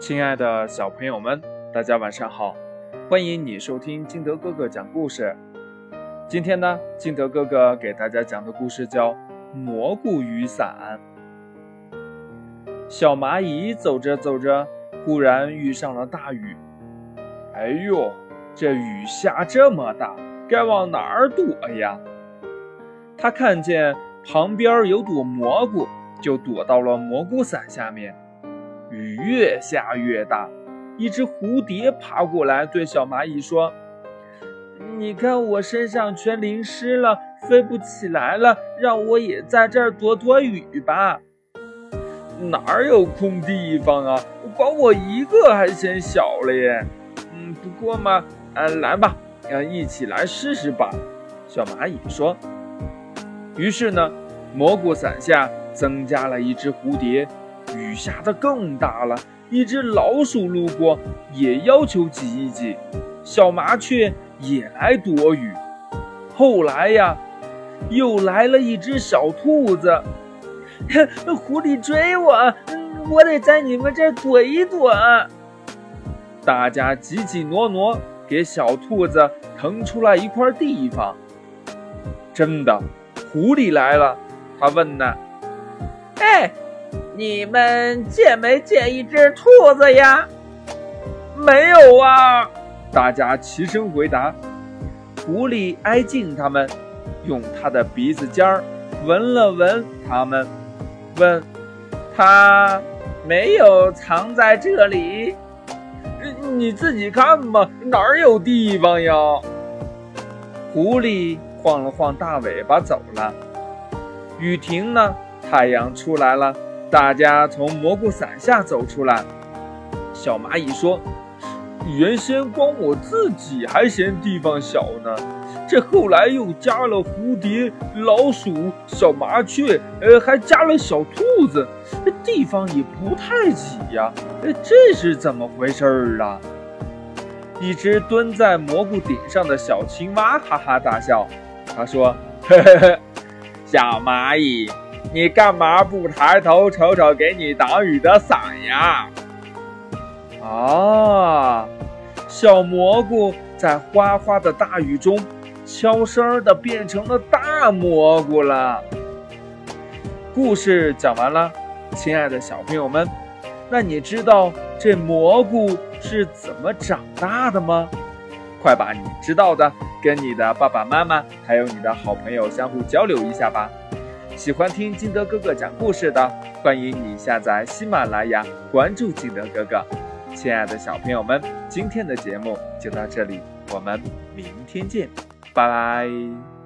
亲爱的小朋友们，大家晚上好！欢迎你收听金德哥哥讲故事。今天呢，金德哥哥给大家讲的故事叫《蘑菇雨伞》。小蚂蚁走着走着，忽然遇上了大雨。哎呦，这雨下这么大，该往哪儿躲呀？他看见旁边有朵蘑菇，就躲到了蘑菇伞下面。雨越下越大，一只蝴蝶爬过来对小蚂蚁说：“你看我身上全淋湿了，飞不起来了，让我也在这儿躲躲雨吧。”“哪有空地方啊？光我一个还嫌小了耶。”“嗯，不过嘛，嗯，来吧，嗯，一起来试试吧。”小蚂蚁说。于是呢，蘑菇伞下增加了一只蝴蝶。雨下的更大了，一只老鼠路过，也要求挤一挤。小麻雀也来躲雨。后来呀，又来了一只小兔子，狐狸追我，我得在你们这儿躲一躲。大家挤挤挪挪，给小兔子腾出来一块地方。真的，狐狸来了，他问呢：“哎。”你们见没见一只兔子呀？没有啊！大家齐声回答。狐狸挨近他们，用他的鼻子尖儿闻了闻他们，问：“他没有藏在这里？你自己看吧，哪儿有地方呀？”狐狸晃了晃大尾巴走了。雨停了，太阳出来了。大家从蘑菇伞下走出来。小蚂蚁说：“原先光我自己还嫌地方小呢，这后来又加了蝴蝶、老鼠、小麻雀，呃，还加了小兔子，这地方也不太挤呀。这是怎么回事儿啊？”一只蹲在蘑菇顶上的小青蛙哈哈大笑，他说：“嘿嘿嘿，小蚂蚁。”你干嘛不抬头瞅瞅给你挡雨的伞呀？啊，小蘑菇在哗哗的大雨中，悄声的变成了大蘑菇了。故事讲完了，亲爱的小朋友们，那你知道这蘑菇是怎么长大的吗？快把你知道的跟你的爸爸妈妈还有你的好朋友相互交流一下吧。喜欢听金德哥哥讲故事的，欢迎你下载喜马拉雅，关注金德哥哥。亲爱的小朋友们，今天的节目就到这里，我们明天见，拜拜。